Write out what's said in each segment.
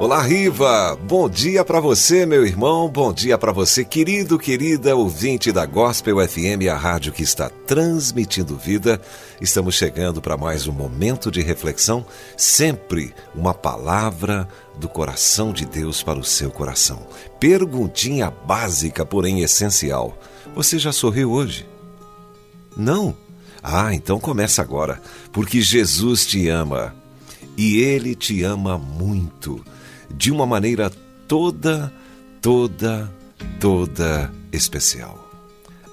Olá, Riva! Bom dia para você, meu irmão. Bom dia para você, querido, querida ouvinte da Gospel FM, a rádio que está transmitindo vida. Estamos chegando para mais um momento de reflexão, sempre uma palavra do coração de Deus para o seu coração. Perguntinha básica, porém essencial. Você já sorriu hoje? Não? Ah, então começa agora, porque Jesus te ama e ele te ama muito de uma maneira toda, toda, toda especial.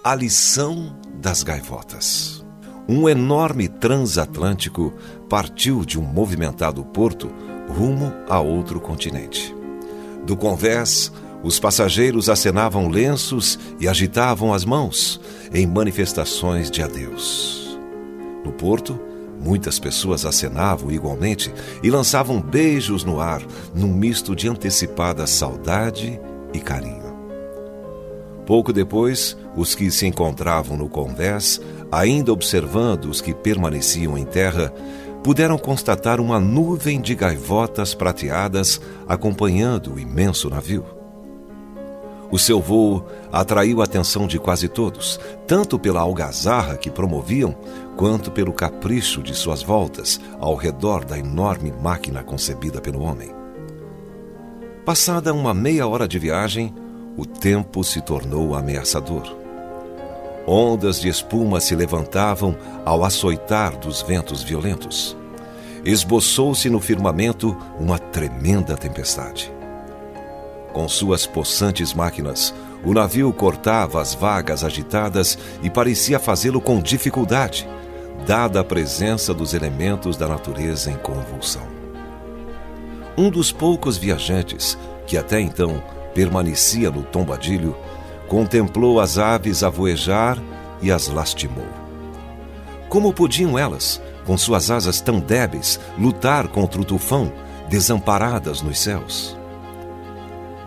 A lição das gaivotas. Um enorme transatlântico partiu de um movimentado porto rumo a outro continente. Do convés, os passageiros acenavam lenços e agitavam as mãos em manifestações de adeus. No porto, Muitas pessoas acenavam igualmente e lançavam beijos no ar, num misto de antecipada saudade e carinho. Pouco depois, os que se encontravam no convés, ainda observando os que permaneciam em terra, puderam constatar uma nuvem de gaivotas prateadas acompanhando o imenso navio. O seu voo atraiu a atenção de quase todos, tanto pela algazarra que promoviam, quanto pelo capricho de suas voltas ao redor da enorme máquina concebida pelo homem. Passada uma meia hora de viagem, o tempo se tornou ameaçador. Ondas de espuma se levantavam ao açoitar dos ventos violentos. Esboçou-se no firmamento uma tremenda tempestade. Com suas possantes máquinas, o navio cortava as vagas agitadas e parecia fazê-lo com dificuldade, dada a presença dos elementos da natureza em convulsão. Um dos poucos viajantes que até então permanecia no tombadilho contemplou as aves a voejar e as lastimou. Como podiam elas, com suas asas tão débeis, lutar contra o tufão, desamparadas nos céus?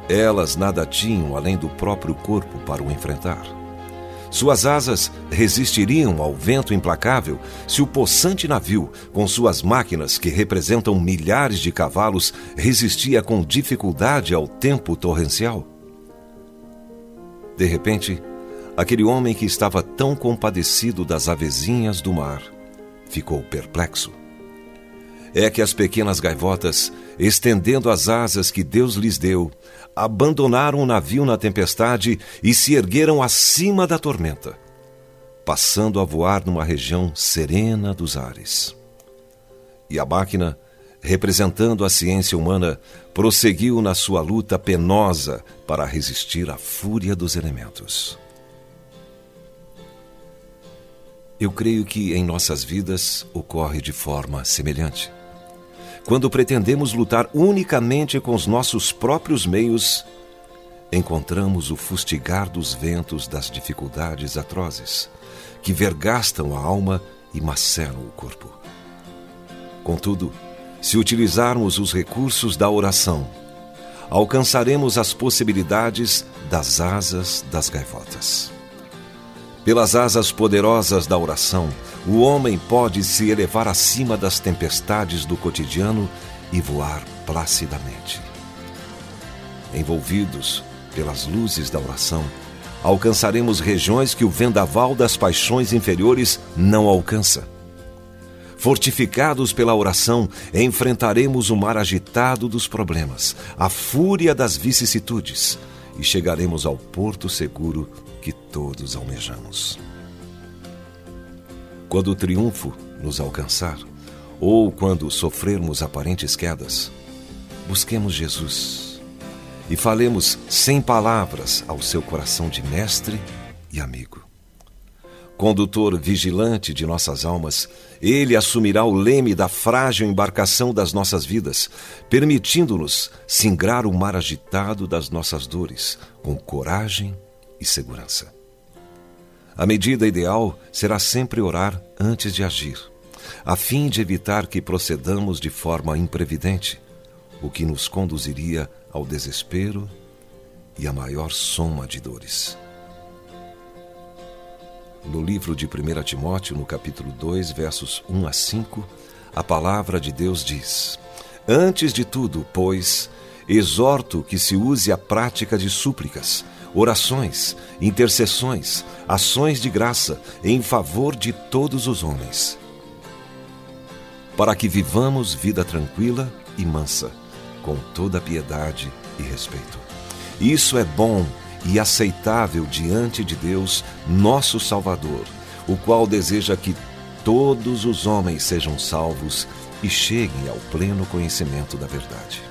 Elas nada tinham além do próprio corpo para o enfrentar. Suas asas resistiriam ao vento implacável se o possante navio, com suas máquinas que representam milhares de cavalos, resistia com dificuldade ao tempo torrencial? De repente, aquele homem que estava tão compadecido das avezinhas do mar ficou perplexo é que as pequenas gaivotas, estendendo as asas que Deus lhes deu, abandonaram o navio na tempestade e se ergueram acima da tormenta, passando a voar numa região serena dos ares. E a máquina, representando a ciência humana, prosseguiu na sua luta penosa para resistir à fúria dos elementos. Eu creio que em nossas vidas ocorre de forma semelhante quando pretendemos lutar unicamente com os nossos próprios meios, encontramos o fustigar dos ventos das dificuldades atrozes, que vergastam a alma e maceram o corpo. Contudo, se utilizarmos os recursos da oração, alcançaremos as possibilidades das asas das gaivotas. Pelas asas poderosas da oração, o homem pode se elevar acima das tempestades do cotidiano e voar placidamente. Envolvidos pelas luzes da oração, alcançaremos regiões que o vendaval das paixões inferiores não alcança. Fortificados pela oração, enfrentaremos o mar agitado dos problemas, a fúria das vicissitudes e chegaremos ao porto seguro que todos almejamos. Quando o triunfo nos alcançar, ou quando sofrermos aparentes quedas, busquemos Jesus e falemos sem palavras ao seu coração de mestre e amigo. Condutor vigilante de nossas almas, ele assumirá o leme da frágil embarcação das nossas vidas, permitindo-nos singrar o mar agitado das nossas dores com coragem e segurança. A medida ideal será sempre orar antes de agir, a fim de evitar que procedamos de forma imprevidente, o que nos conduziria ao desespero e à maior soma de dores. No livro de 1 Timóteo, no capítulo 2, versos 1 a 5, a palavra de Deus diz: Antes de tudo, pois, exorto que se use a prática de súplicas, orações, intercessões, ações de graça em favor de todos os homens, para que vivamos vida tranquila e mansa, com toda piedade e respeito. Isso é bom e aceitável diante de Deus, nosso Salvador, o qual deseja que todos os homens sejam salvos e cheguem ao pleno conhecimento da verdade.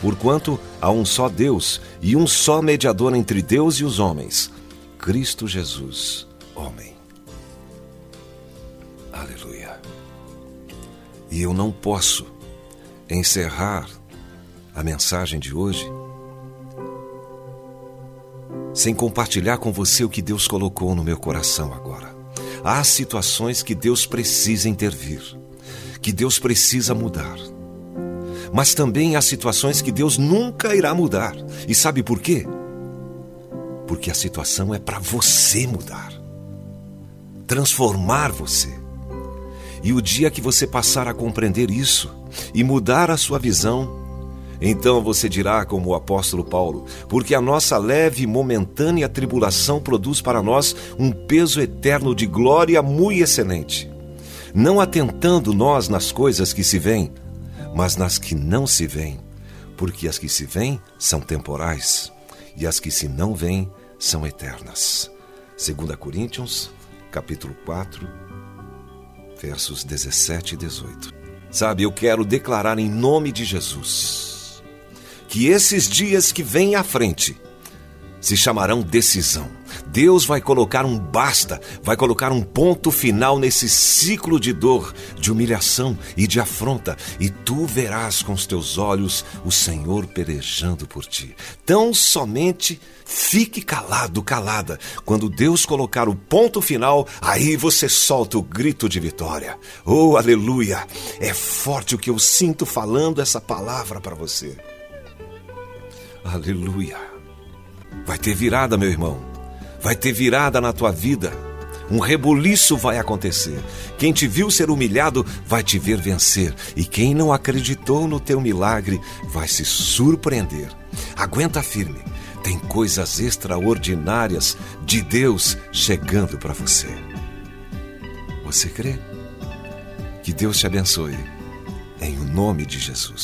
Porquanto há um só Deus e um só mediador entre Deus e os homens, Cristo Jesus, homem. Aleluia. E eu não posso encerrar a mensagem de hoje sem compartilhar com você o que Deus colocou no meu coração agora. Há situações que Deus precisa intervir, que Deus precisa mudar. Mas também há situações que Deus nunca irá mudar. E sabe por quê? Porque a situação é para você mudar, transformar você. E o dia que você passar a compreender isso e mudar a sua visão, então você dirá, como o apóstolo Paulo, porque a nossa leve e momentânea tribulação produz para nós um peso eterno de glória muito excelente. Não atentando nós nas coisas que se veem, mas nas que não se veem, porque as que se veem são temporais e as que se não veem são eternas. 2 Coríntios, capítulo 4, versos 17 e 18. Sabe, eu quero declarar em nome de Jesus que esses dias que vêm à frente se chamarão decisão. Deus vai colocar um basta, vai colocar um ponto final nesse ciclo de dor, de humilhação e de afronta, e tu verás com os teus olhos o Senhor pelejando por ti. Tão somente fique calado, calada. Quando Deus colocar o ponto final, aí você solta o grito de vitória. Oh, aleluia! É forte o que eu sinto falando essa palavra para você. Aleluia. Vai ter virada, meu irmão. Vai ter virada na tua vida. Um rebuliço vai acontecer. Quem te viu ser humilhado vai te ver vencer. E quem não acreditou no teu milagre vai se surpreender. Aguenta firme. Tem coisas extraordinárias de Deus chegando para você. Você crê? Que Deus te abençoe. Em nome de Jesus.